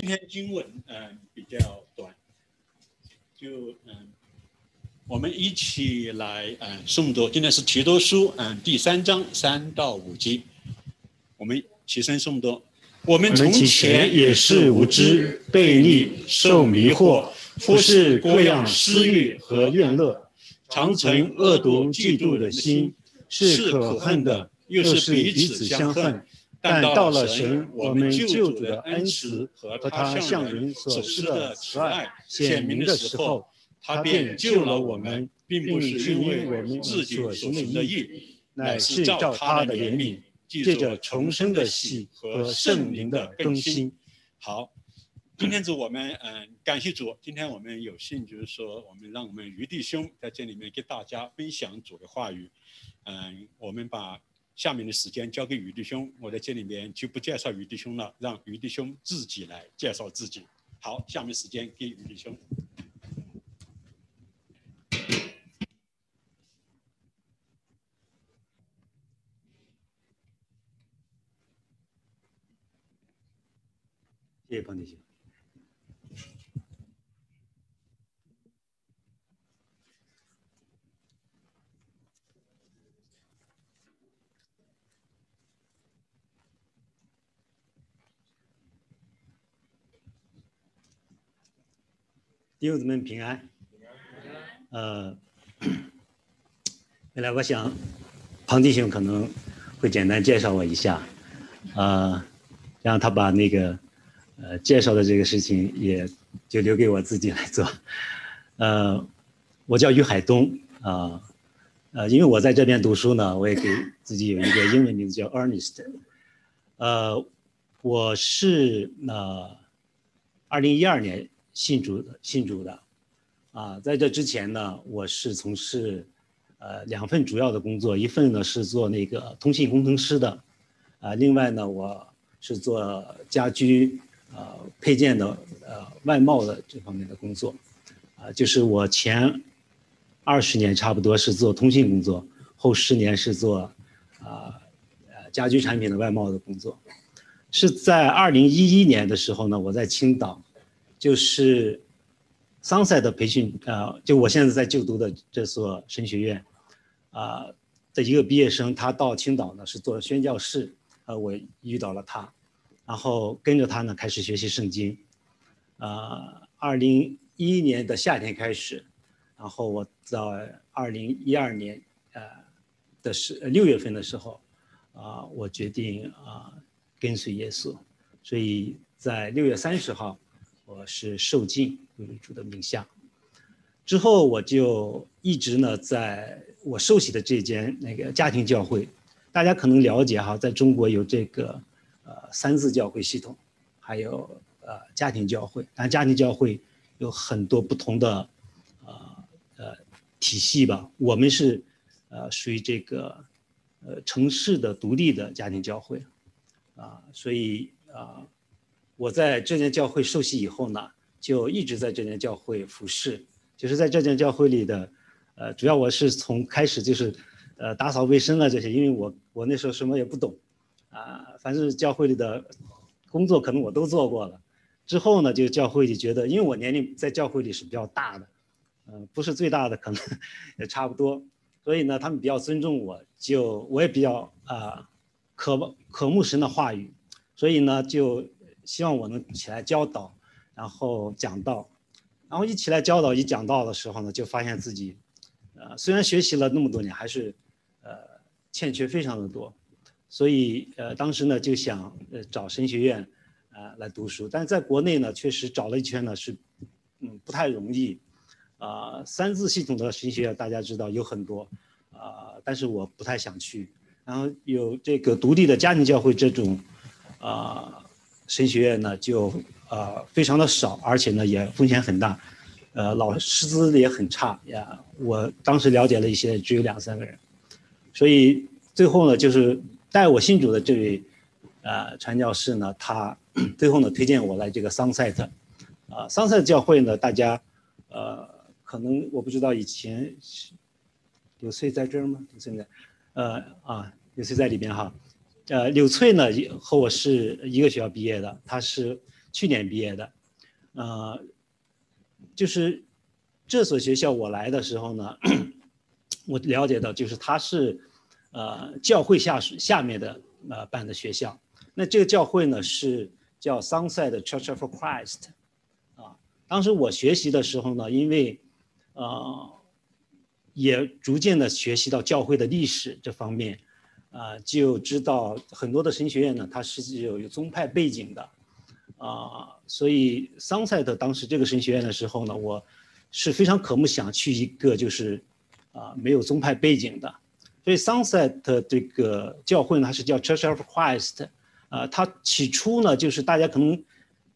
今天经文嗯比较短，就嗯我们一起来嗯诵读。今天是提多书嗯第三章三到五节，我们起身诵读。我们从前也是无知、悖逆、受迷惑，忽视各样私欲和怨乐，常存恶毒、嫉妒的心，是可恨的，又是彼此相恨。但到了神，我们救主的恩慈和他向人所施的慈爱显明的时候，他便救了我们，并不是因为我们自己所行的义，乃是照他的怜悯。借着重生的喜和圣灵的更新，好，今天主我们嗯感谢主，今天我们有幸就是说，我们让我们余弟兄在这里面给大家分享主的话语，嗯，我们把下面的时间交给余弟兄，我在这里面就不介绍余弟兄了，让余弟兄自己来介绍自己。好，下面时间给余弟兄。谢谢彭弟兄。弟兄姊妹平安。呃，本来我想，庞弟兄可能会简单介绍我一下，呃，让他把那个。呃，介绍的这个事情也就留给我自己来做。呃，我叫于海东啊，呃，因为我在这边读书呢，我也给自己有一个英文名字叫 Ernest。呃，我是那二零一二年信主的，信主的。啊，在这之前呢，我是从事呃两份主要的工作，一份呢是做那个通信工程师的，啊，另外呢我是做家居。呃，配件的呃外贸的这方面的工作，啊，就是我前二十年差不多是做通信工作，后十年是做啊呃家居产品的外贸的工作，是在二零一一年的时候呢，我在青岛，就是桑塞的培训啊，就我现在在就读的这所神学院啊的一个毕业生，他到青岛呢是做宣教士，呃，我遇到了他。然后跟着他呢，开始学习圣经。呃，二零一一年的夏天开始，然后我在二零一二年呃的是六月份的时候，啊，我决定啊跟随耶稣。所以在六月三十号，我是受尽为主的名下。之后我就一直呢，在我受洗的这间那个家庭教会，大家可能了解哈，在中国有这个。呃，三字教会系统，还有呃家庭教会，但家庭教会有很多不同的呃呃体系吧。我们是呃属于这个呃城市的独立的家庭教会，啊，所以啊我在这间教会受洗以后呢，就一直在这间教会服侍，就是在这间教会里的，呃，主要我是从开始就是呃打扫卫生啊这些，因为我我那时候什么也不懂。啊，凡是教会里的工作，可能我都做过了。之后呢，就教会里觉得，因为我年龄在教会里是比较大的，嗯，不是最大的，可能 也差不多。所以呢，他们比较尊重我，就我也比较啊渴渴慕神的话语，所以呢，就希望我能起来教导，然后讲道。然后一起来教导、一讲道的时候呢，就发现自己，呃，虽然学习了那么多年，还是呃欠缺非常的多。所以，呃，当时呢就想，呃，找神学院，啊，来读书。但是在国内呢，确实找了一圈呢，是，嗯，不太容易。啊，三字系统的神学院大家知道有很多，啊，但是我不太想去。然后有这个独立的家庭教会这种，啊，神学院呢就，呃，非常的少，而且呢也风险很大，呃，老师资也很差呀。我当时了解了一些，只有两三个人。所以最后呢就是。带我信主的这位，呃，传教士呢，他 最后呢推荐我来这个桑塞特，啊，桑塞特教会呢，大家，呃，可能我不知道以前，有谁在这儿吗？现在，呃啊，有谁在里边哈，呃，柳翠呢和我是一个学校毕业的，他是去年毕业的，呃，就是这所学校我来的时候呢，我了解到就是它是呃教会下属下面的呃办的学校，那这个教会呢是叫 Sunset Church of Christ，啊，当时我学习的时候呢，因为呃也逐渐的学习到教会的历史这方面。啊，就知道很多的神学院呢，它是有有宗派背景的，啊，所以桑塞特当时这个神学院的时候呢，我是非常渴慕想去一个就是啊没有宗派背景的，所以桑塞特这个教会呢它是叫 Church of Christ，啊，它起初呢就是大家可能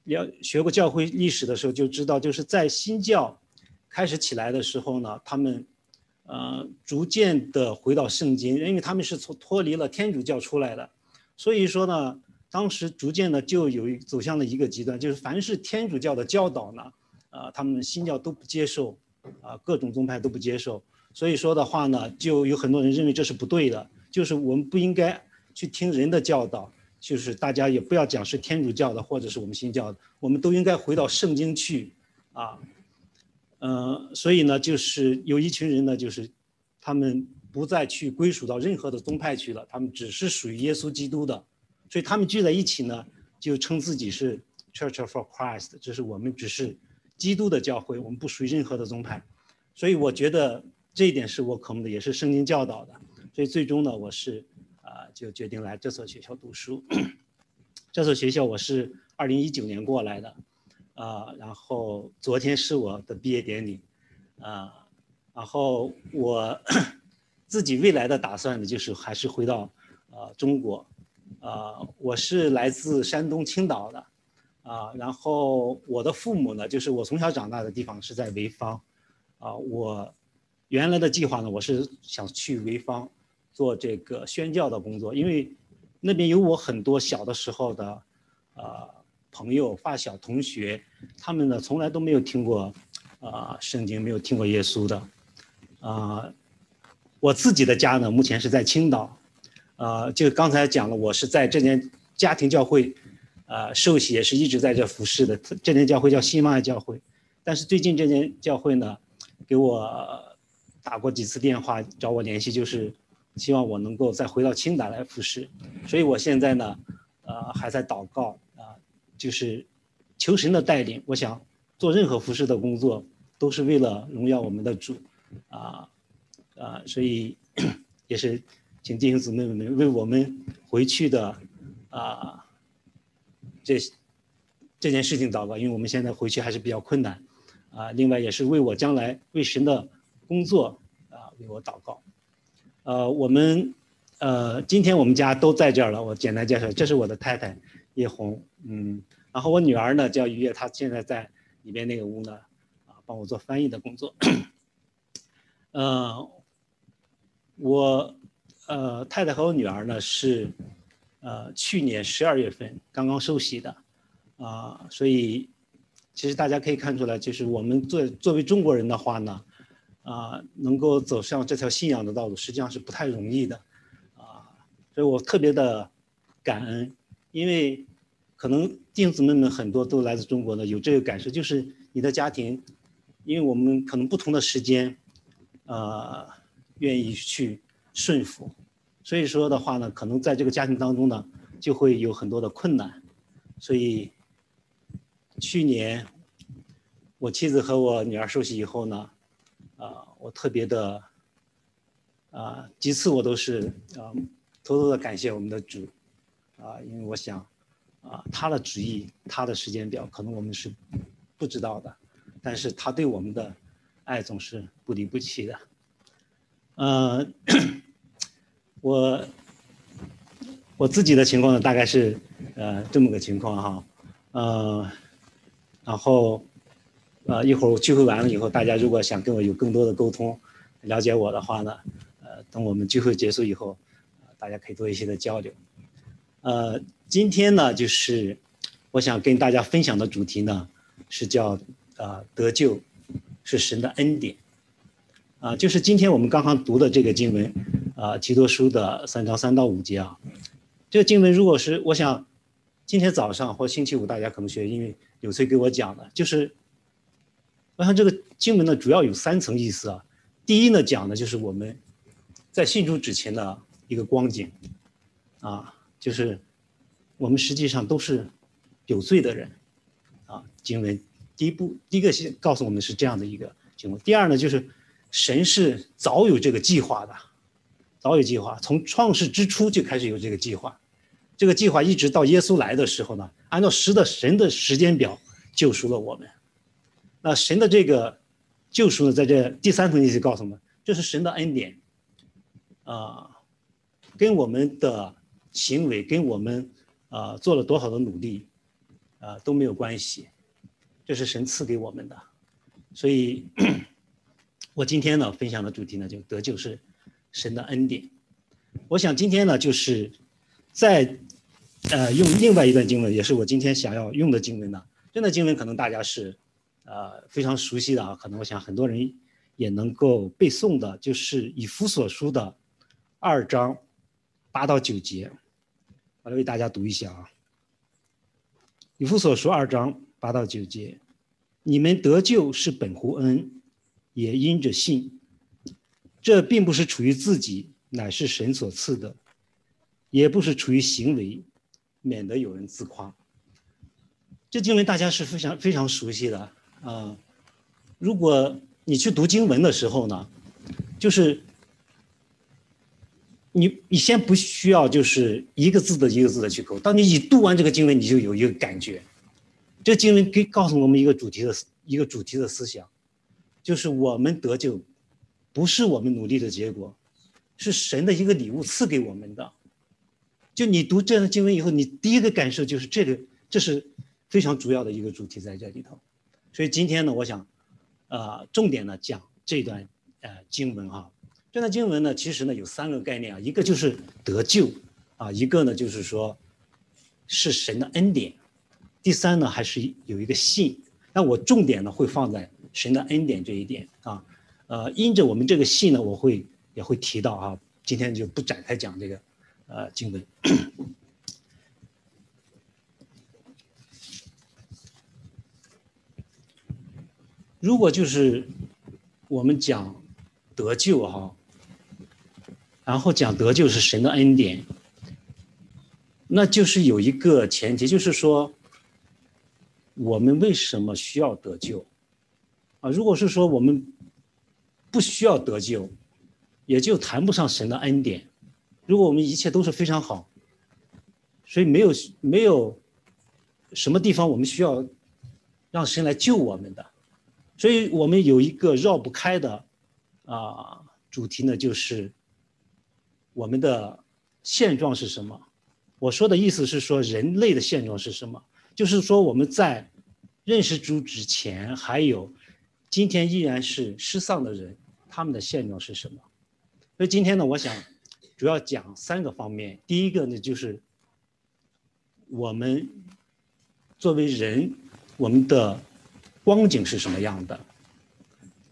了学过教会历史的时候就知道，就是在新教开始起来的时候呢，他们。呃，逐渐的回到圣经，因为他们是从脱离了天主教出来的，所以说呢，当时逐渐的就有走向了一个极端，就是凡是天主教的教导呢，呃，他们新教都不接受，啊，各种宗派都不接受，所以说的话呢，就有很多人认为这是不对的，就是我们不应该去听人的教导，就是大家也不要讲是天主教的或者是我们新教的，我们都应该回到圣经去，啊。嗯，所以呢，就是有一群人呢，就是他们不再去归属到任何的宗派去了，他们只是属于耶稣基督的，所以他们聚在一起呢，就称自己是 Church of Christ，就是我们只是基督的教会，我们不属于任何的宗派。所以我觉得这一点是我渴慕的，也是圣经教导的。所以最终呢，我是啊，就决定来这所学校读书。这所学校我是二零一九年过来的。啊，然后昨天是我的毕业典礼，啊，然后我自己未来的打算呢，就是还是回到呃中国，啊，我是来自山东青岛的，啊，然后我的父母呢，就是我从小长大的地方是在潍坊，啊，我原来的计划呢，我是想去潍坊做这个宣教的工作，因为那边有我很多小的时候的，啊。朋友、发小、同学，他们呢从来都没有听过，啊，圣经没有听过耶稣的，啊，我自己的家呢目前是在青岛，啊，就刚才讲了，我是在这间家庭教会，啊，受洗也是一直在这服侍的。这间教会叫新玛教会，但是最近这间教会呢，给我打过几次电话找我联系，就是希望我能够再回到青岛来服侍，所以我现在呢，呃，还在祷告。就是求神的带领，我想做任何服饰的工作，都是为了荣耀我们的主，啊啊，所以 也是请弟兄姊妹们为我们回去的啊这这件事情祷告，因为我们现在回去还是比较困难，啊，另外也是为我将来为神的工作啊为我祷告，呃，我们呃今天我们家都在这儿了，我简单介绍，这是我的太太。叶红，嗯，然后我女儿呢叫于月，她现在在里边那个屋呢，啊，帮我做翻译的工作。嗯，我，呃，太太和我女儿呢是，呃，去年十二月份刚刚受洗的，啊，所以其实大家可以看出来，就是我们作作为中国人的话呢，啊，能够走上这条信仰的道路，实际上是不太容易的，啊，所以我特别的感恩。因为可能弟兄姊妹们很多都来自中国的，有这个感受，就是你的家庭，因为我们可能不同的时间，呃，愿意去顺服，所以说的话呢，可能在这个家庭当中呢，就会有很多的困难。所以去年我妻子和我女儿受洗以后呢，啊，我特别的，啊，几次我都是啊，偷偷的感谢我们的主。啊，因为我想，啊，他的旨意，他的时间表，可能我们是不知道的，但是他对我们的爱总是不离不弃的。呃，我我自己的情况呢，大概是呃这么个情况哈，呃，然后呃一会儿聚会完了以后，大家如果想跟我有更多的沟通，了解我的话呢，呃，等我们聚会结束以后，大家可以多一些的交流。呃，今天呢，就是我想跟大家分享的主题呢，是叫呃得救是神的恩典，啊，就是今天我们刚刚读的这个经文，啊，提多书的三章三到五节啊，这个经文如果是我想，今天早上或星期五大家可能学，因为有谁给我讲的，就是我想这个经文呢主要有三层意思啊。第一呢讲的就是我们在信主之前的一个光景。啊，就是我们实际上都是有罪的人啊。经文第一步第一个先告诉我们是这样的一个情况。第二呢就是神是早有这个计划的，早有计划，从创世之初就开始有这个计划。这个计划一直到耶稣来的时候呢，按照神的神的时间表救赎了我们。那神的这个救赎呢，在这第三层意思告诉我们，这是神的恩典，啊，跟我们的行为，跟我们啊做了多少的努力，啊都没有关系，这是神赐给我们的。所以，我今天呢分享的主题呢，就得救是神的恩典。我想今天呢，就是在。呃，用另外一段经文，也是我今天想要用的经文呢。这段经文可能大家是，呃，非常熟悉的啊。可能我想很多人也能够背诵的，就是以弗所书的二章八到九节。我来为大家读一下啊。以弗所书二章八到九节，你们得救是本乎恩，也因着信。这并不是出于自己，乃是神所赐的；也不是出于行为。免得有人自夸。这经文大家是非常非常熟悉的啊。如果你去读经文的时候呢，就是你你先不需要就是一个字的一个字的去抠。当你一读完这个经文，你就有一个感觉。这经文给告诉我们一个主题的一个主题的思想，就是我们得救不是我们努力的结果，是神的一个礼物赐给我们的。就你读这样的经文以后，你第一个感受就是这个，这是非常主要的一个主题在这里头。所以今天呢，我想，呃，重点呢讲这段呃经文哈。这段经文呢，其实呢有三个概念啊，一个就是得救啊，一个呢就是说是神的恩典，第三呢还是有一个信。那我重点呢会放在神的恩典这一点啊。呃，因着我们这个信呢，我会也会提到啊，今天就不展开讲这个。呃，经文。如果就是我们讲得救哈，然后讲得救是神的恩典，那就是有一个前提，就是说我们为什么需要得救啊？如果是说我们不需要得救，也就谈不上神的恩典。如果我们一切都是非常好，所以没有没有什么地方我们需要让神来救我们的，所以我们有一个绕不开的啊主题呢，就是我们的现状是什么？我说的意思是说人类的现状是什么？就是说我们在认识主之前，还有今天依然是失丧的人，他们的现状是什么？所以今天呢，我想。主要讲三个方面，第一个呢就是我们作为人，我们的光景是什么样的；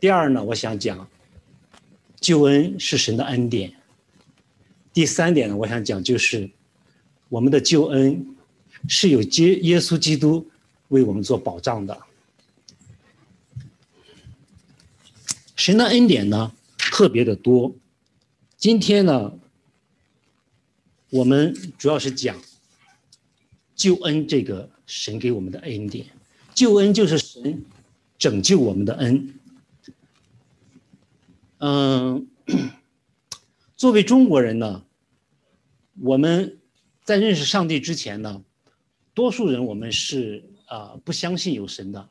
第二呢，我想讲救恩是神的恩典；第三点呢，我想讲就是我们的救恩是有接耶稣基督为我们做保障的。神的恩典呢特别的多，今天呢。我们主要是讲救恩这个神给我们的恩典，救恩就是神拯救我们的恩。嗯，作为中国人呢，我们在认识上帝之前呢，多数人我们是啊不相信有神的，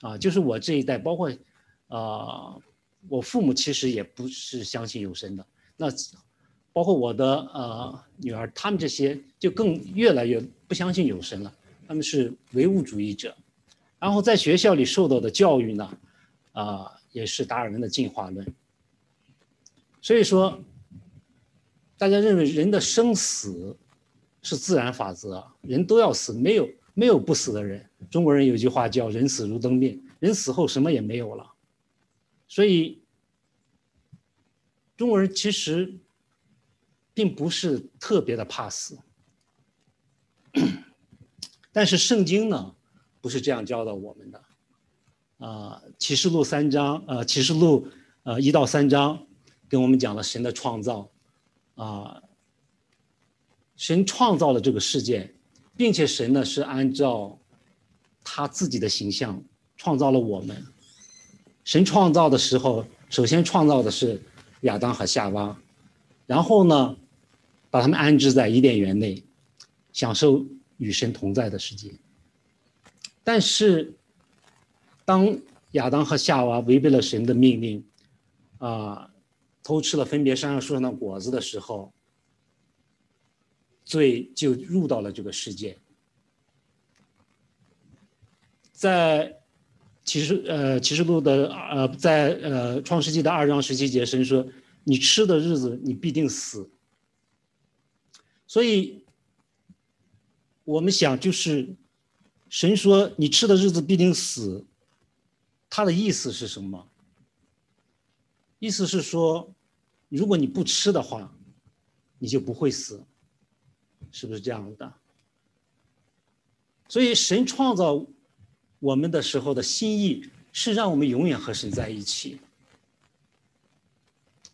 啊，就是我这一代，包括啊我父母其实也不是相信有神的。那包括我的呃女儿，他们这些就更越来越不相信有神了。他们是唯物主义者，然后在学校里受到的教育呢，啊，也是达尔文的进化论。所以说，大家认为人的生死是自然法则，人都要死，没有没有不死的人。中国人有句话叫“人死如灯灭”，人死后什么也没有了。所以，中国人其实。并不是特别的怕死，但是圣经呢，不是这样教导我们的。啊，启示录三章，呃，启示录，呃，一到三章，跟我们讲了神的创造，啊，神创造了这个世界，并且神呢是按照他自己的形象创造了我们。神创造的时候，首先创造的是亚当和夏娃，然后呢，把他们安置在伊甸园内，享受与神同在的世界。但是，当亚当和夏娃违背了神的命令，啊，偷吃了分别山上树上的果子的时候，罪就入到了这个世界。在启示呃启示录的呃在呃创世纪的二章十七节，神说：“你吃的日子，你必定死。”所以，我们想就是神说：“你吃的日子必定死。”他的意思是什么？意思是说，如果你不吃的话，你就不会死，是不是这样子的？所以神创造我们的时候的心意是让我们永远和神在一起，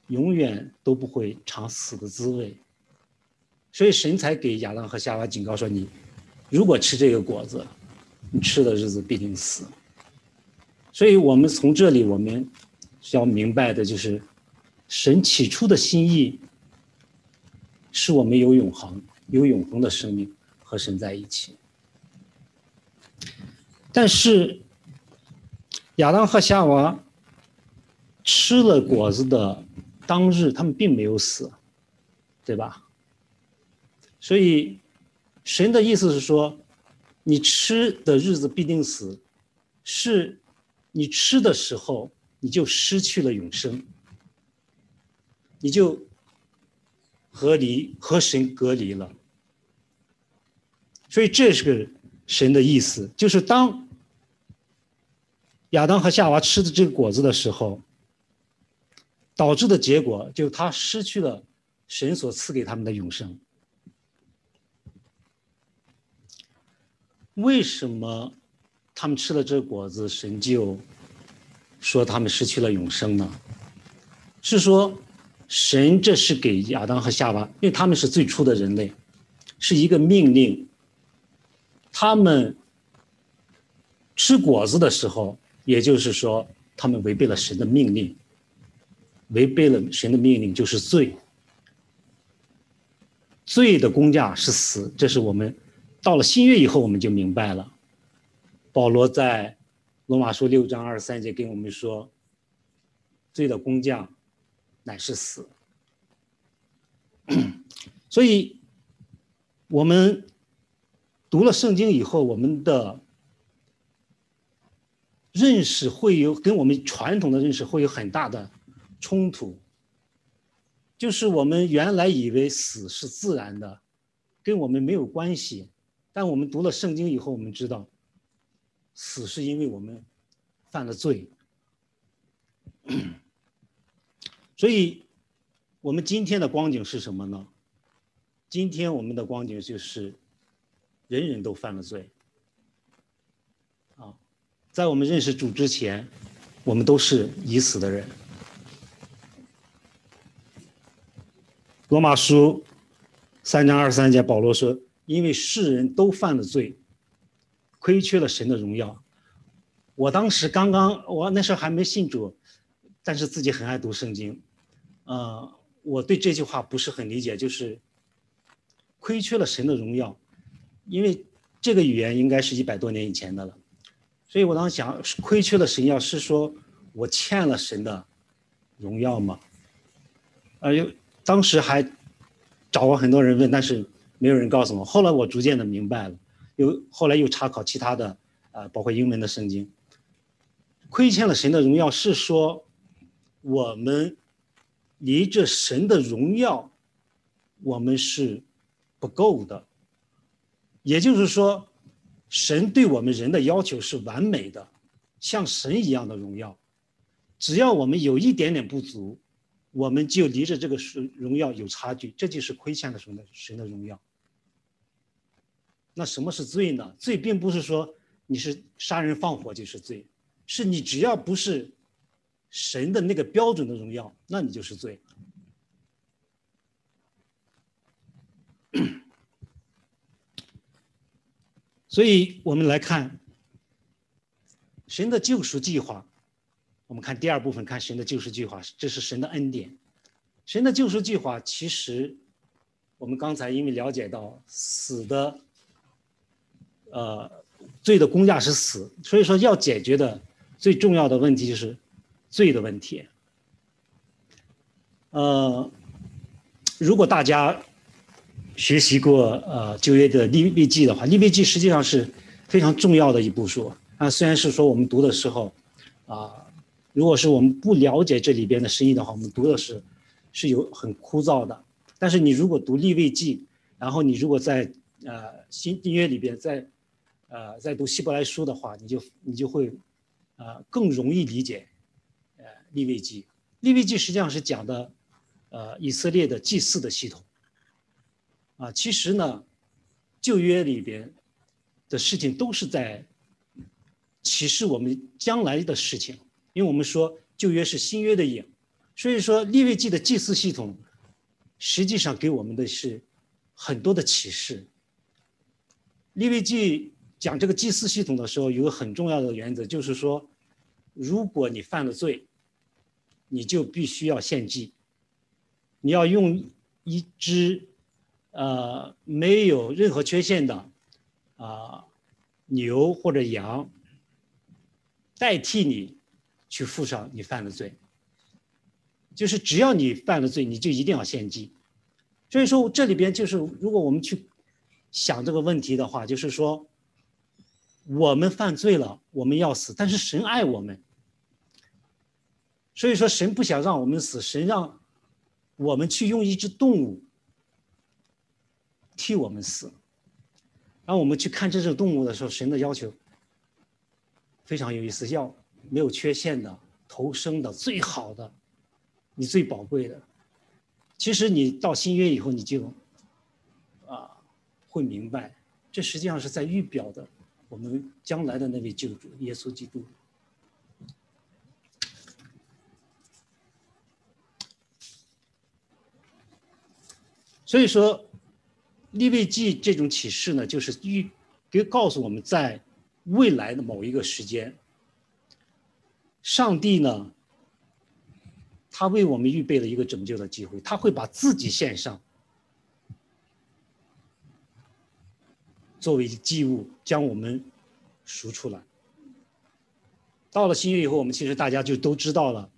永远都不会尝死的滋味。所以神才给亚当和夏娃警告说：“你如果吃这个果子，你吃的日子必定死。”所以，我们从这里我们需要明白的就是，神起初的心意是我们有永恒、有永恒的生命和神在一起。但是，亚当和夏娃吃了果子的当日，他们并没有死，对吧？所以，神的意思是说，你吃的日子必定死，是。你吃的时候，你就失去了永生，你就和离和神隔离了。所以这是神的意思，就是当亚当和夏娃吃的这个果子的时候，导致的结果就他失去了神所赐给他们的永生。为什么？他们吃了这果子，神就说他们失去了永生呢？是说神这是给亚当和夏娃，因为他们是最初的人类，是一个命令。他们吃果子的时候，也就是说他们违背了神的命令，违背了神的命令就是罪。罪的工价是死，这是我们到了新约以后我们就明白了。保罗在罗马书六章二十三节跟我们说：“罪的工匠乃是死。”所以，我们读了圣经以后，我们的认识会有跟我们传统的认识会有很大的冲突。就是我们原来以为死是自然的，跟我们没有关系，但我们读了圣经以后，我们知道。死是因为我们犯了罪，所以，我们今天的光景是什么呢？今天我们的光景就是，人人都犯了罪。啊，在我们认识主之前，我们都是已死的人。罗马书三章二十三节，保罗说：“因为世人都犯了罪。”亏缺了神的荣耀。我当时刚刚，我那时候还没信主，但是自己很爱读圣经。呃，我对这句话不是很理解，就是亏缺了神的荣耀，因为这个语言应该是一百多年以前的了。所以我当时想，亏缺了神耀是说我欠了神的荣耀吗？呃，又当时还找过很多人问，但是没有人告诉我。后来我逐渐的明白了。又后来又查考其他的，啊，包括英文的圣经。亏欠了神的荣耀，是说我们离这神的荣耀，我们是不够的。也就是说，神对我们人的要求是完美的，像神一样的荣耀。只要我们有一点点不足，我们就离着这个荣荣耀有差距，这就是亏欠了神的神的荣耀。那什么是罪呢？罪并不是说你是杀人放火就是罪，是你只要不是神的那个标准的荣耀，那你就是罪。所以我们来看神的救赎计划。我们看第二部分，看神的救赎计划，这是神的恩典。神的救赎计划其实，我们刚才因为了解到死的，呃，罪的公价是死，所以说要解决的最重要的问题就是罪的问题。呃，如果大家学习过呃旧约的利未记的话，利未记实际上是非常重要的一部书啊。虽然是说我们读的时候，啊。如果是我们不了解这里边的深意的话，我们读的是是有很枯燥的。但是你如果读立位记，然后你如果在呃新订约里边在呃在读希伯来书的话，你就你就会呃更容易理解呃立位记。立位记实际上是讲的呃以色列的祭祀的系统啊。其实呢，旧约里边的事情都是在启示我们将来的事情。因为我们说旧约是新约的影，所以说利未记的祭祀系统，实际上给我们的是很多的启示。利未记讲这个祭祀系统的时候，有个很重要的原则，就是说，如果你犯了罪，你就必须要献祭，你要用一只，呃，没有任何缺陷的，啊，牛或者羊，代替你。去付上你犯的罪，就是只要你犯了罪，你就一定要献祭。所以说这里边就是，如果我们去想这个问题的话，就是说我们犯罪了，我们要死，但是神爱我们，所以说神不想让我们死，神让我们去用一只动物替我们死。然后我们去看这只动物的时候，神的要求非常有意思，要。没有缺陷的、投生的、最好的，你最宝贵的。其实你到新约以后，你就啊会明白，这实际上是在预表的我们将来的那位救主耶稣基督。所以说，利未记这种启示呢，就是预给告诉我们在未来的某一个时间。上帝呢，他为我们预备了一个拯救的机会，他会把自己献上，作为祭物，将我们赎出来。到了新约以后，我们其实大家就都知道了，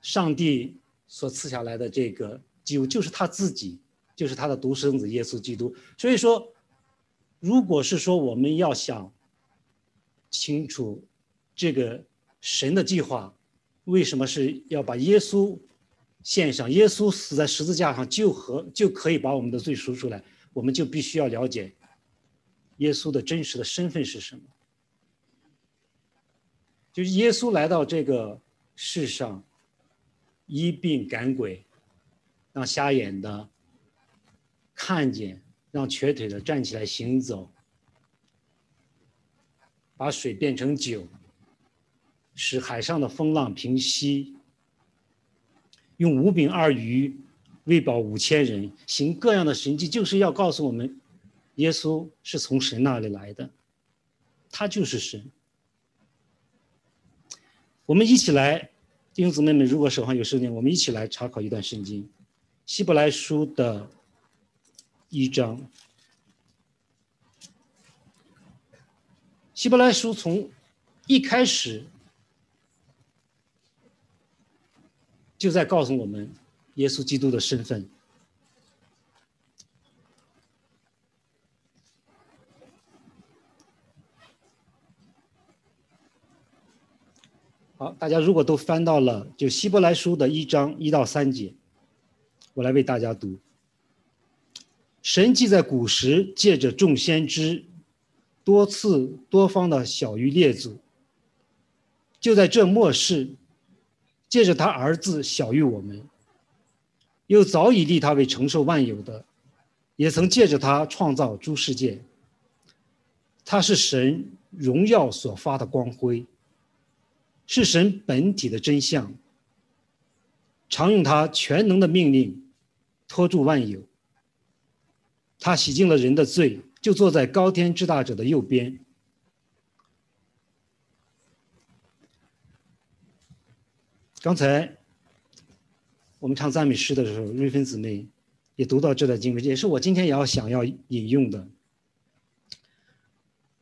上帝所赐下来的这个祭物就是他自己，就是他的独生子耶稣基督。所以说，如果是说我们要想清楚这个。神的计划为什么是要把耶稣献上？耶稣死在十字架上就和就可以把我们的罪赎出来，我们就必须要了解耶稣的真实的身份是什么。就是耶稣来到这个世上，医病赶鬼，让瞎眼的看见，让瘸腿的站起来行走，把水变成酒。使海上的风浪平息，用五饼二鱼喂饱五千人，行各样的神迹，就是要告诉我们，耶稣是从神那里来的，他就是神。我们一起来，弟兄姊妹们，如果手上有圣经，我们一起来查考一段圣经，《希伯来书》的一章，《希伯来书》从一开始。就在告诉我们，耶稣基督的身份。好，大家如果都翻到了就希伯来书的一章一到三节，我来为大家读。神既在古时借着众先知，多次多方的小于列祖，就在这末世。借着他儿子小于我们，又早已立他为承受万有的，也曾借着他创造诸世界。他是神荣耀所发的光辉，是神本体的真相。常用他全能的命令托住万有。他洗净了人的罪，就坐在高天之大者的右边。刚才我们唱赞美诗的时候，瑞芬姊妹也读到这段经文，也是我今天也要想要引用的。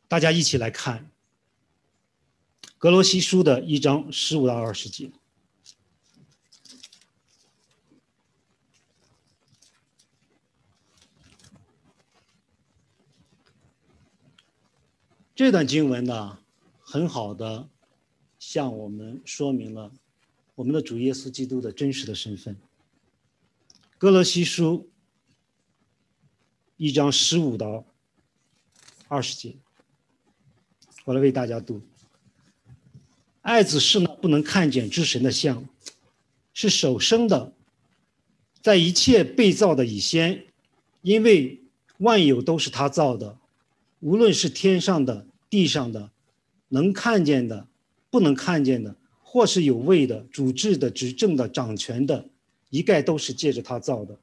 大家一起来看《格罗西书》的一章十五到二十节。这段经文呢，很好的向我们说明了我们的主耶稣基督的真实的身份。哥罗西书一章十五到二十节，我来为大家读：爱子是那不能看见之神的像，是首生的，在一切被造的以先，因为万有都是他造的。无论是天上的、地上的，能看见的、不能看见的，或是有位的、主治的、执政的、掌权的，一概都是借着他造的，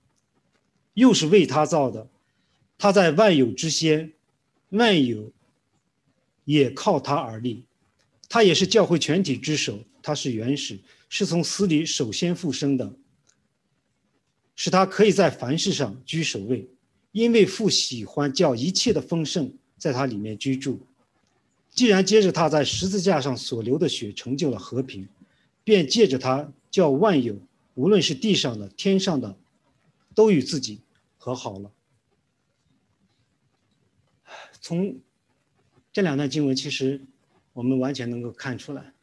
又是为他造的。他在万有之先，万有也靠他而立。他也是教会全体之首，他是原始，是从死里首先复生的，使他可以在凡事上居首位，因为父喜欢叫一切的丰盛。在他里面居住，既然接着他在十字架上所流的血成就了和平，便借着他叫万有，无论是地上的、天上的，都与自己和好了。从这两段经文，其实我们完全能够看出来，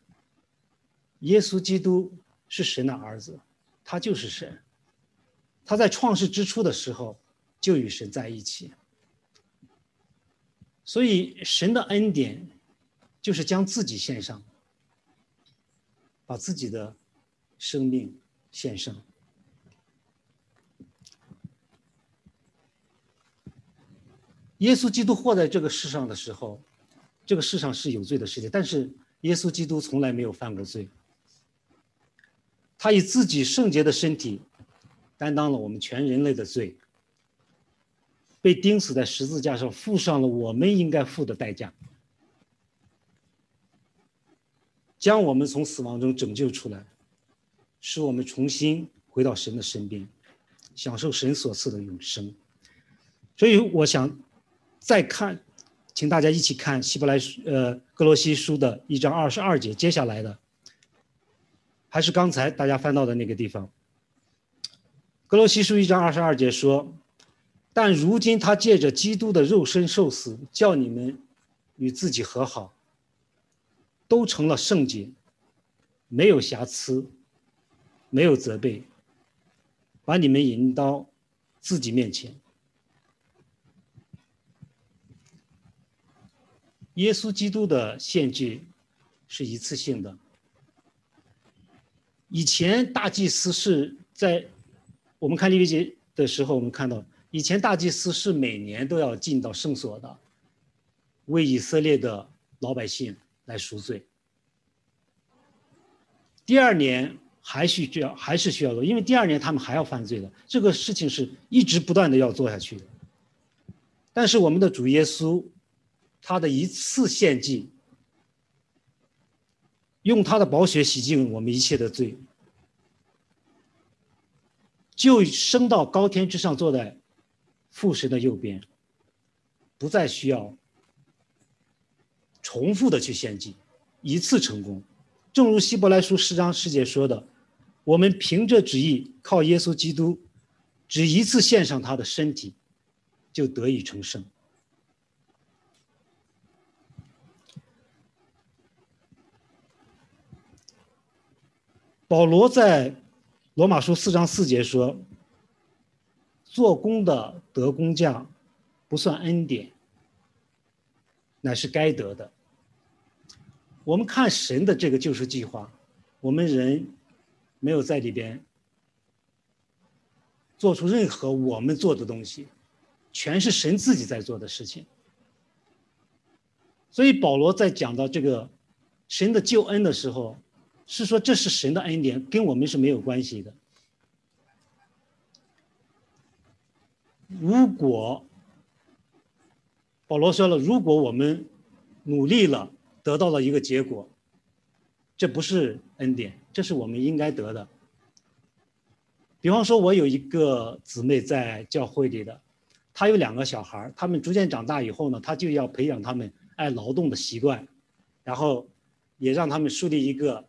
耶稣基督是神的儿子，他就是神，他在创世之初的时候就与神在一起。所以，神的恩典就是将自己献上，把自己的生命献上。耶稣基督活在这个世上的时候，这个世上是有罪的世界，但是耶稣基督从来没有犯过罪。他以自己圣洁的身体担当了我们全人类的罪。被钉死在十字架上，付上了我们应该付的代价，将我们从死亡中拯救出来，使我们重新回到神的身边，享受神所赐的永生。所以，我想再看，请大家一起看希伯来书，呃，格罗西书的一章二十二节，接下来的还是刚才大家翻到的那个地方。格罗西书一章二十二节说。但如今他借着基督的肉身受死，叫你们与自己和好，都成了圣洁，没有瑕疵，没有责备，把你们引到自己面前。耶稣基督的献祭是一次性的。以前大祭司是在我们看利未记的时候，我们看到。以前大祭司是每年都要进到圣所的，为以色列的老百姓来赎罪。第二年还需需要还是需要做，因为第二年他们还要犯罪的，这个事情是一直不断的要做下去的。但是我们的主耶稣，他的一次献祭，用他的宝血洗净我们一切的罪，就升到高天之上，坐在。父神的右边，不再需要重复的去献祭，一次成功。正如希伯来书十章十节说的：“我们凭着旨意，靠耶稣基督，只一次献上他的身体，就得以成圣。”保罗在罗马书四章四节说。做工的得工匠，不算恩典，乃是该得的。我们看神的这个救赎计划，我们人没有在里边做出任何我们做的东西，全是神自己在做的事情。所以保罗在讲到这个神的救恩的时候，是说这是神的恩典，跟我们是没有关系的。如果保罗说了，如果我们努力了，得到了一个结果，这不是恩典，这是我们应该得的。比方说，我有一个姊妹在教会里的，她有两个小孩他们逐渐长大以后呢，她就要培养他们爱劳动的习惯，然后也让他们树立一个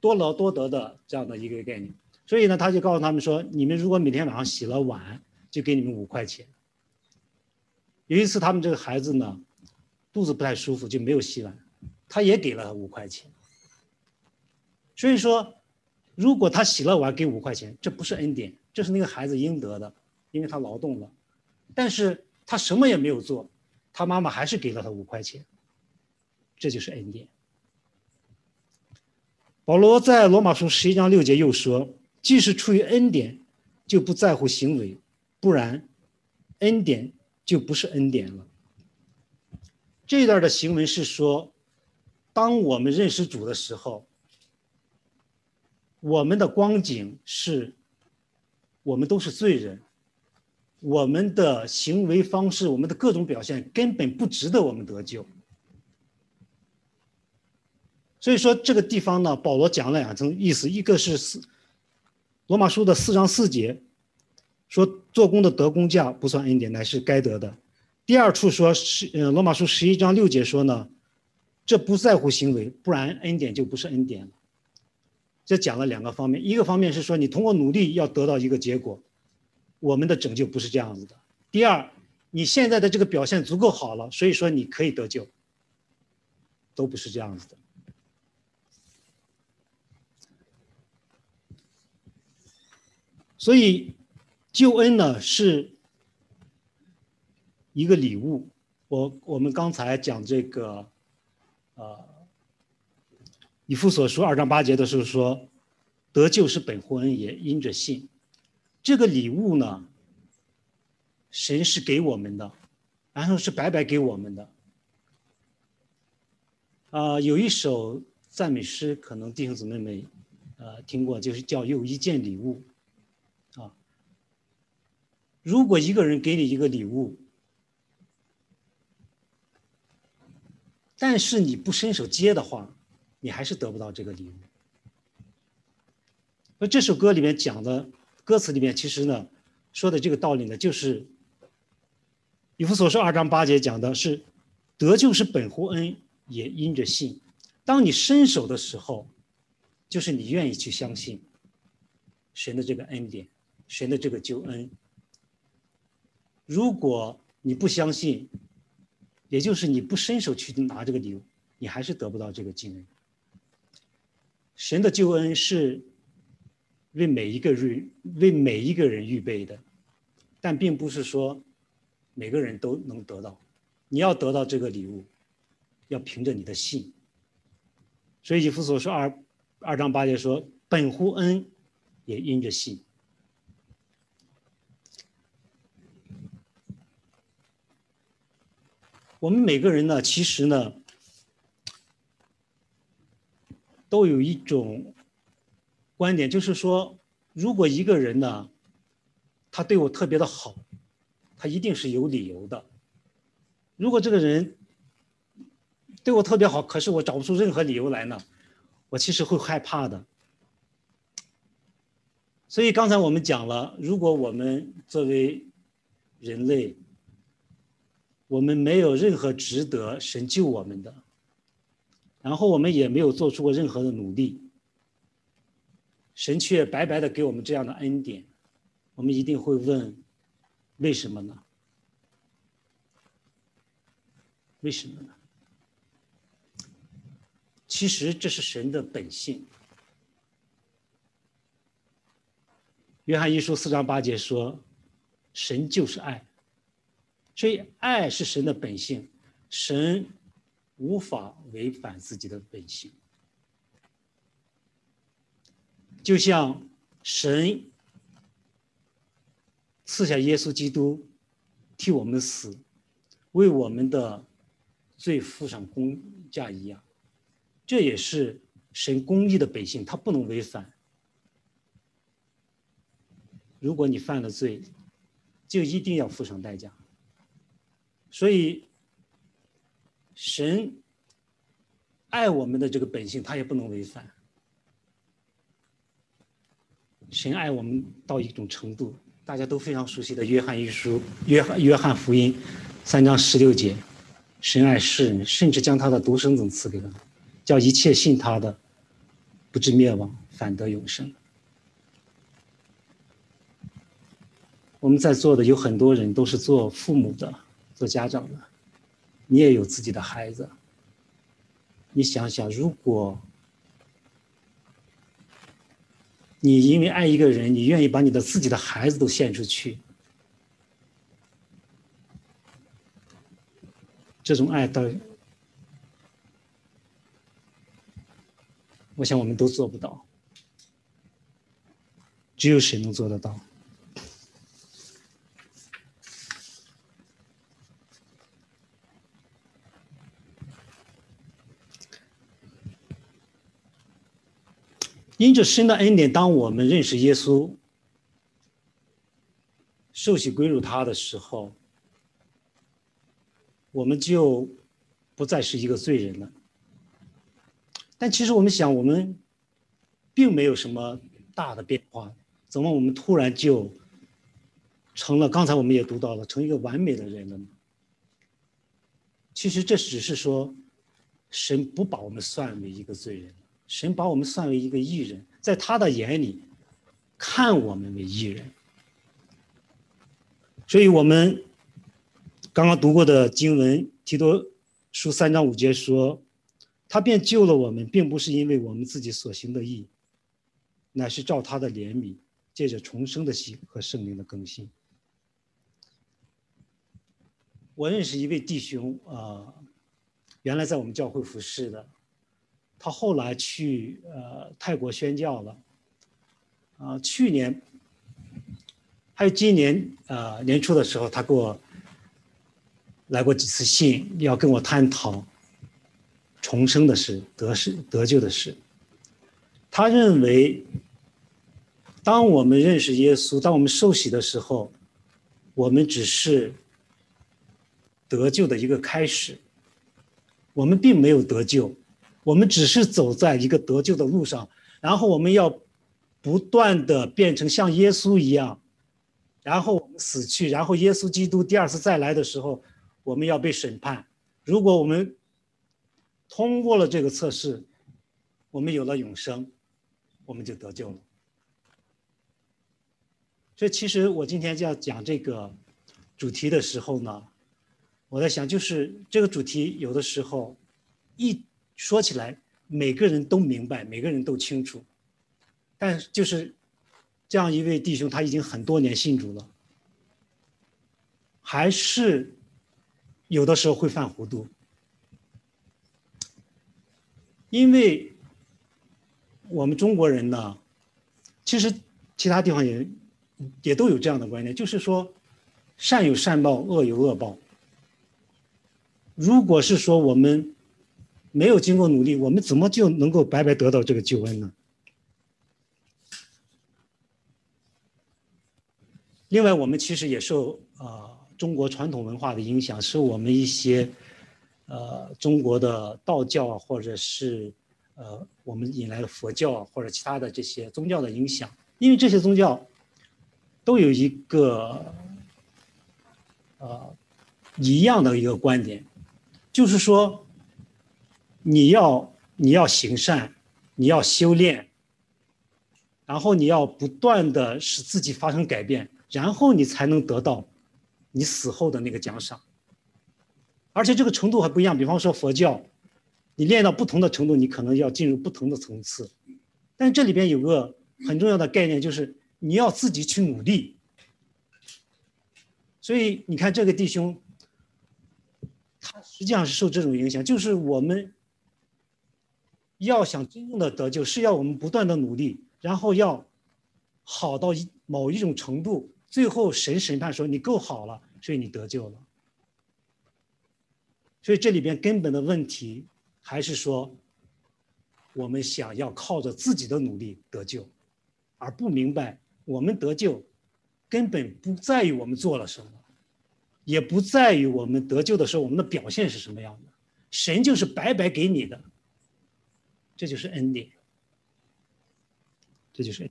多劳多得的这样的一个概念。所以呢，他就告诉他们说：“你们如果每天晚上洗了碗，就给你们五块钱。”有一次，他们这个孩子呢，肚子不太舒服，就没有洗碗，他也给了他五块钱。所以说，如果他洗了碗给五块钱，这不是恩典，这是那个孩子应得的，因为他劳动了。但是他什么也没有做，他妈妈还是给了他五块钱，这就是恩典。保罗在罗马书十一章六节又说：“即使出于恩典，就不在乎行为，不然，恩典。”就不是恩典了。这段的行文是说，当我们认识主的时候，我们的光景是，我们都是罪人，我们的行为方式，我们的各种表现根本不值得我们得救。所以说这个地方呢，保罗讲了两层意思，一个是四罗马书的四章四节。说做工的得工价不算恩典，乃是该得的。第二处说是，呃，罗马书十一章六节说呢，这不在乎行为，不然恩典就不是恩典了。这讲了两个方面，一个方面是说你通过努力要得到一个结果，我们的拯救不是这样子的。第二，你现在的这个表现足够好了，所以说你可以得救，都不是这样子的。所以。救恩呢是一个礼物。我我们刚才讲这个，呃，以父所说二章八节的时候说，得救是本乎恩也，因着信。这个礼物呢，神是给我们的，然后是白白给我们的。啊，有一首赞美诗，可能弟兄姊妹们呃听过，就是叫有一件礼物。如果一个人给你一个礼物，但是你不伸手接的话，你还是得不到这个礼物。那这首歌里面讲的歌词里面，其实呢说的这个道理呢，就是以弗所说二章八节讲的是，得救是本乎恩，也因着信。当你伸手的时候，就是你愿意去相信神的这个恩典，神的这个救恩。如果你不相信，也就是你不伸手去拿这个礼物，你还是得不到这个经恩。神的救恩是为每一个人为每一个人预备的，但并不是说每个人都能得到。你要得到这个礼物，要凭着你的信。所以以弗所说二二章八节说：“本乎恩，也因着信。”我们每个人呢，其实呢，都有一种观点，就是说，如果一个人呢，他对我特别的好，他一定是有理由的。如果这个人对我特别好，可是我找不出任何理由来呢，我其实会害怕的。所以刚才我们讲了，如果我们作为人类，我们没有任何值得神救我们的，然后我们也没有做出过任何的努力，神却白白的给我们这样的恩典，我们一定会问：为什么呢？为什么呢？其实这是神的本性。约翰一书四章八节说：“神就是爱。”所以，爱是神的本性，神无法违反自己的本性。就像神赐下耶稣基督，替我们死，为我们的罪付上公价一样。这也是神公义的本性，他不能违反。如果你犯了罪，就一定要付上代价。所以，神爱我们的这个本性，他也不能违反。神爱我们到一种程度，大家都非常熟悉的《约翰一书》《约翰约翰福音》三章十六节：神爱世人，甚至将他的独生子赐给了，叫一切信他的，不至灭亡，反得永生。我们在座的有很多人都是做父母的、做家长的，你也有自己的孩子。你想想，如果你因为爱一个人，你愿意把你的自己的孩子都献出去，这种爱，到我想我们都做不到，只有谁能做得到？因着神的恩典，当我们认识耶稣、受洗归入他的时候，我们就不再是一个罪人了。但其实我们想，我们并没有什么大的变化，怎么我们突然就成了？刚才我们也读到了，成一个完美的人了呢？其实这只是说，神不把我们算为一个罪人。神把我们算为一个艺人，在他的眼里，看我们为艺人。所以，我们刚刚读过的经文提多书三章五节说：“他便救了我们，并不是因为我们自己所行的义，乃是照他的怜悯，借着重生的心和圣灵的更新。”我认识一位弟兄啊，原来在我们教会服侍的。他后来去呃泰国宣教了，啊，去年还有今年呃年初的时候，他给我来过几次信，要跟我探讨重生的事、得事得救的事。他认为，当我们认识耶稣，当我们受洗的时候，我们只是得救的一个开始，我们并没有得救。我们只是走在一个得救的路上，然后我们要不断的变成像耶稣一样，然后我们死去，然后耶稣基督第二次再来的时候，我们要被审判。如果我们通过了这个测试，我们有了永生，我们就得救了。所以，其实我今天就要讲这个主题的时候呢，我在想，就是这个主题有的时候一。说起来，每个人都明白，每个人都清楚，但就是这样一位弟兄，他已经很多年信主了，还是有的时候会犯糊涂，因为我们中国人呢，其实其他地方也也都有这样的观念，就是说善有善报，恶有恶报。如果是说我们。没有经过努力，我们怎么就能够白白得到这个救恩呢？另外，我们其实也受啊中国传统文化的影响，受我们一些呃中国的道教或者是呃我们引来的佛教或者其他的这些宗教的影响，因为这些宗教都有一个呃一样的一个观点，就是说。你要你要行善，你要修炼，然后你要不断的使自己发生改变，然后你才能得到你死后的那个奖赏。而且这个程度还不一样，比方说佛教，你练到不同的程度，你可能要进入不同的层次。但这里边有个很重要的概念，就是你要自己去努力。所以你看这个弟兄，他实际上是受这种影响，就是我们。要想真正的得救，是要我们不断的努力，然后要好到一某一种程度，最后神审判说你够好了，所以你得救了。所以这里边根本的问题还是说，我们想要靠着自己的努力得救，而不明白我们得救根本不在于我们做了什么，也不在于我们得救的时候我们的表现是什么样的，神就是白白给你的，这就是恩典，这就是。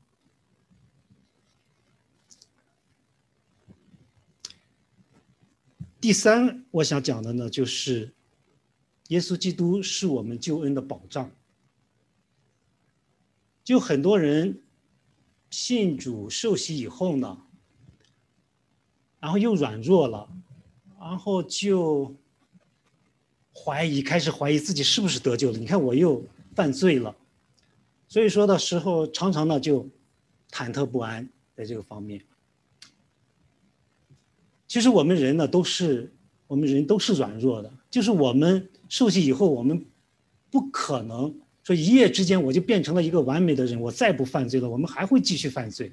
第三，我想讲的呢，就是耶稣基督是我们救恩的保障。就很多人信主受洗以后呢，然后又软弱了，然后就怀疑，开始怀疑自己是不是得救了。你看我又犯罪了，所以说的时候，常常呢就忐忑不安在这个方面。其实我们人呢，都是我们人都是软弱的。就是我们受洗以后，我们不可能说一夜之间我就变成了一个完美的人，我再不犯罪了。我们还会继续犯罪，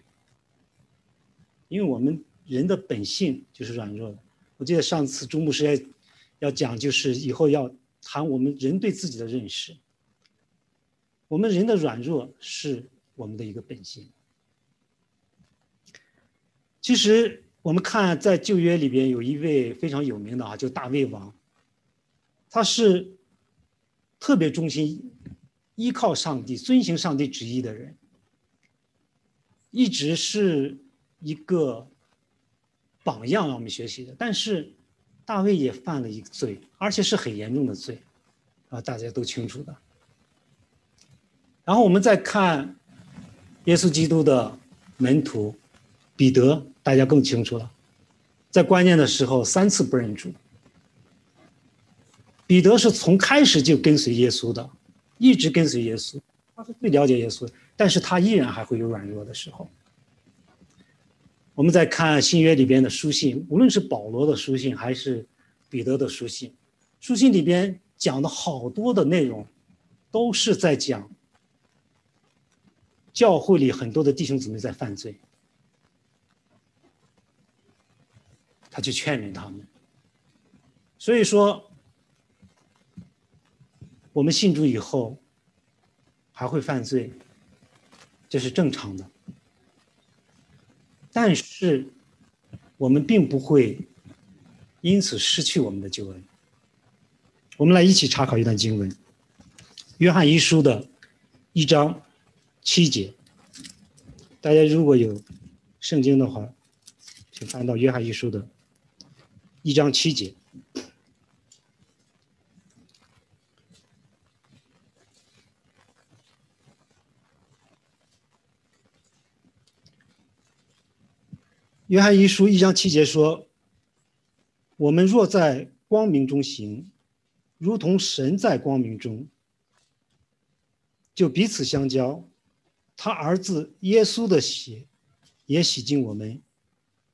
因为我们人的本性就是软弱的。我记得上次朱牧师要要讲，就是以后要谈我们人对自己的认识。我们人的软弱是我们的一个本性。其实。我们看在旧约里边有一位非常有名的啊，就大卫王。他是特别忠心、依靠上帝、遵行上帝旨意的人，一直是一个榜样让我们学习的。但是大卫也犯了一个罪，而且是很严重的罪，啊，大家都清楚的。然后我们再看耶稣基督的门徒彼得。大家更清楚了，在关键的时候三次不认主。彼得是从开始就跟随耶稣的，一直跟随耶稣，他是最了解耶稣的，但是他依然还会有软弱的时候。我们再看新约里边的书信，无论是保罗的书信还是彼得的书信，书信里边讲的好多的内容，都是在讲教会里很多的弟兄姊妹在犯罪。他去劝勉他们，所以说，我们信主以后还会犯罪，这是正常的。但是，我们并不会因此失去我们的救恩。我们来一起查考一段经文，《约翰一书》的一章七节。大家如果有圣经的话，请翻到《约翰一书》的。一章七节，约翰一书一章七节说：“我们若在光明中行，如同神在光明中，就彼此相交。他儿子耶稣的血也洗净我们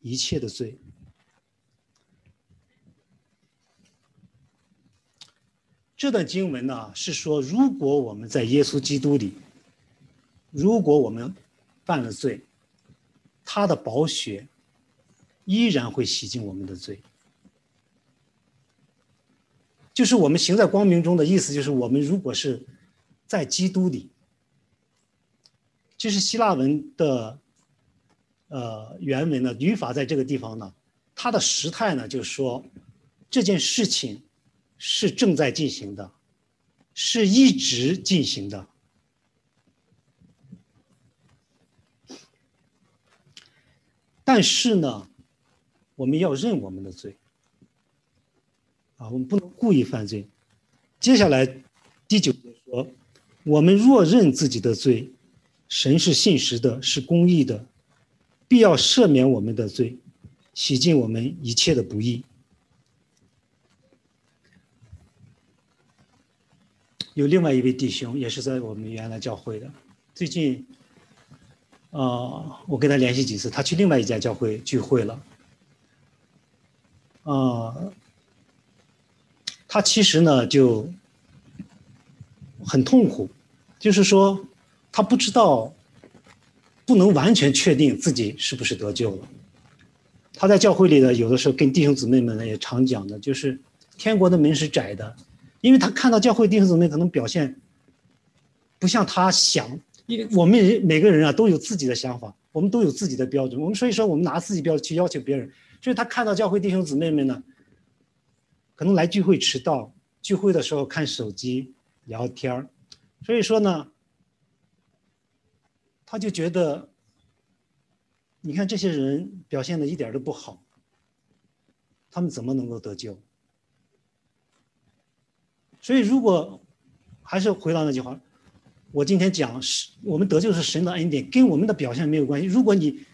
一切的罪。”这段经文呢，是说，如果我们在耶稣基督里，如果我们犯了罪，他的宝血依然会洗净我们的罪。就是我们行在光明中的意思，就是我们如果是在基督里，其实希腊文的呃原文呢，语法在这个地方呢，它的时态呢，就是说这件事情。是正在进行的，是一直进行的。但是呢，我们要认我们的罪，啊，我们不能故意犯罪。接下来第九节说：“我们若认自己的罪，神是信实的，是公义的，必要赦免我们的罪，洗净我们一切的不义。”有另外一位弟兄，也是在我们原来教会的。最近，呃，我跟他联系几次，他去另外一家教会聚会了。呃，他其实呢就很痛苦，就是说他不知道，不能完全确定自己是不是得救了。他在教会里呢，有的时候跟弟兄姊妹们呢也常讲的，就是天国的门是窄的，因为他看到教会弟兄姊妹可能表现不像他想，因为我们每个人啊都有自己的想法，我们都有自己的标准，我们所以说我们拿自己标准去要求别人，所以他看到教会弟兄姊妹们呢，可能来聚会迟到，聚会的时候看手机聊天儿，所以说呢。他就觉得，你看这些人表现的一点都不好，他们怎么能够得救？所以，如果还是回到那句话，我今天讲是我们得救是神的恩典，跟我们的表现没有关系。如果你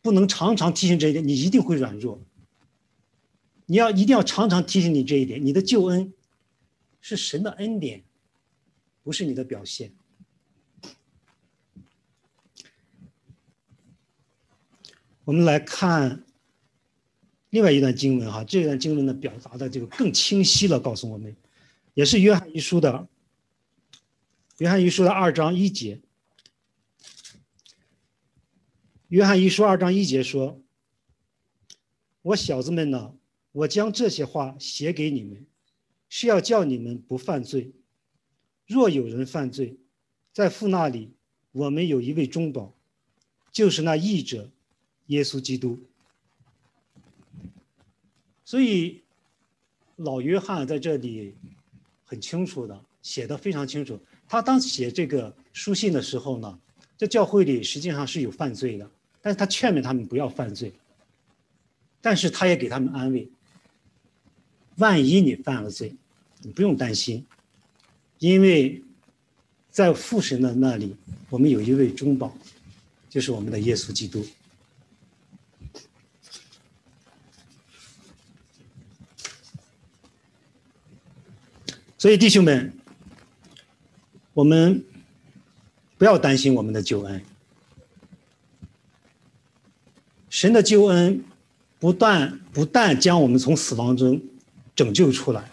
不能常常提醒这一点，你一定会软弱。你要一定要常常提醒你这一点，你的救恩是神的恩典，不是你的表现。我们来看另外一段经文哈，这段经文呢表达的这个更清晰了，告诉我们，也是约翰一书的约翰一书的二章一节。约翰一书二章一节说：“我小子们呢，我将这些话写给你们，是要叫你们不犯罪。若有人犯罪，在父那里，我们有一位中保，就是那义者。”耶稣基督，所以老约翰在这里很清楚的写的非常清楚。他当写这个书信的时候呢，在教会里实际上是有犯罪的，但是他劝勉他们不要犯罪。但是他也给他们安慰：万一你犯了罪，你不用担心，因为在父神的那里，我们有一位中保，就是我们的耶稣基督。所以，弟兄们，我们不要担心我们的救恩。神的救恩不但不但将我们从死亡中拯救出来，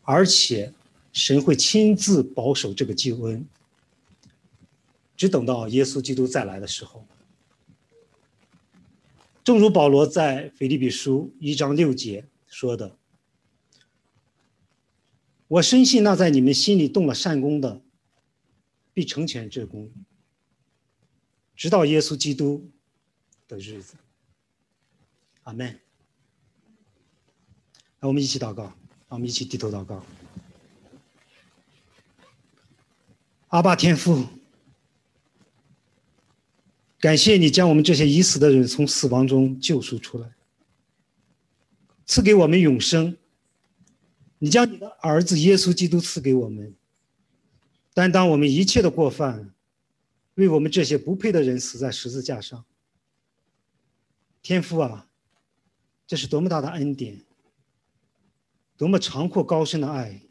而且神会亲自保守这个救恩，只等到耶稣基督再来的时候。正如保罗在腓立比书一章六节说的。我深信那在你们心里动了善功的，必成全这功，直到耶稣基督的日子。阿门。让我们一起祷告，让我们一起低头祷告。阿爸天父，感谢你将我们这些已死的人从死亡中救赎出来，赐给我们永生。你将你的儿子耶稣基督赐给我们，担当我们一切的过犯，为我们这些不配的人死在十字架上。天父啊，这是多么大的恩典，多么长阔高深的爱！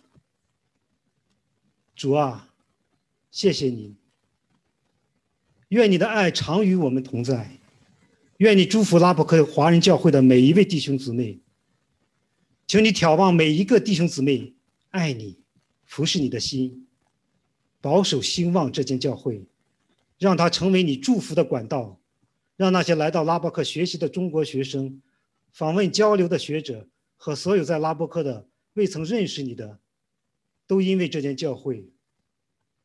主啊，谢谢你。愿你的爱常与我们同在，愿你祝福拉伯克华人教会的每一位弟兄姊妹。求你眺望每一个弟兄姊妹，爱你，服侍你的心，保守兴旺这间教会，让它成为你祝福的管道，让那些来到拉伯克学习的中国学生、访问交流的学者和所有在拉伯克的未曾认识你的，都因为这间教会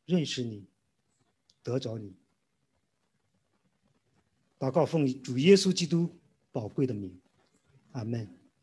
认识你，得着你。祷告奉主耶稣基督宝贵的名，阿门。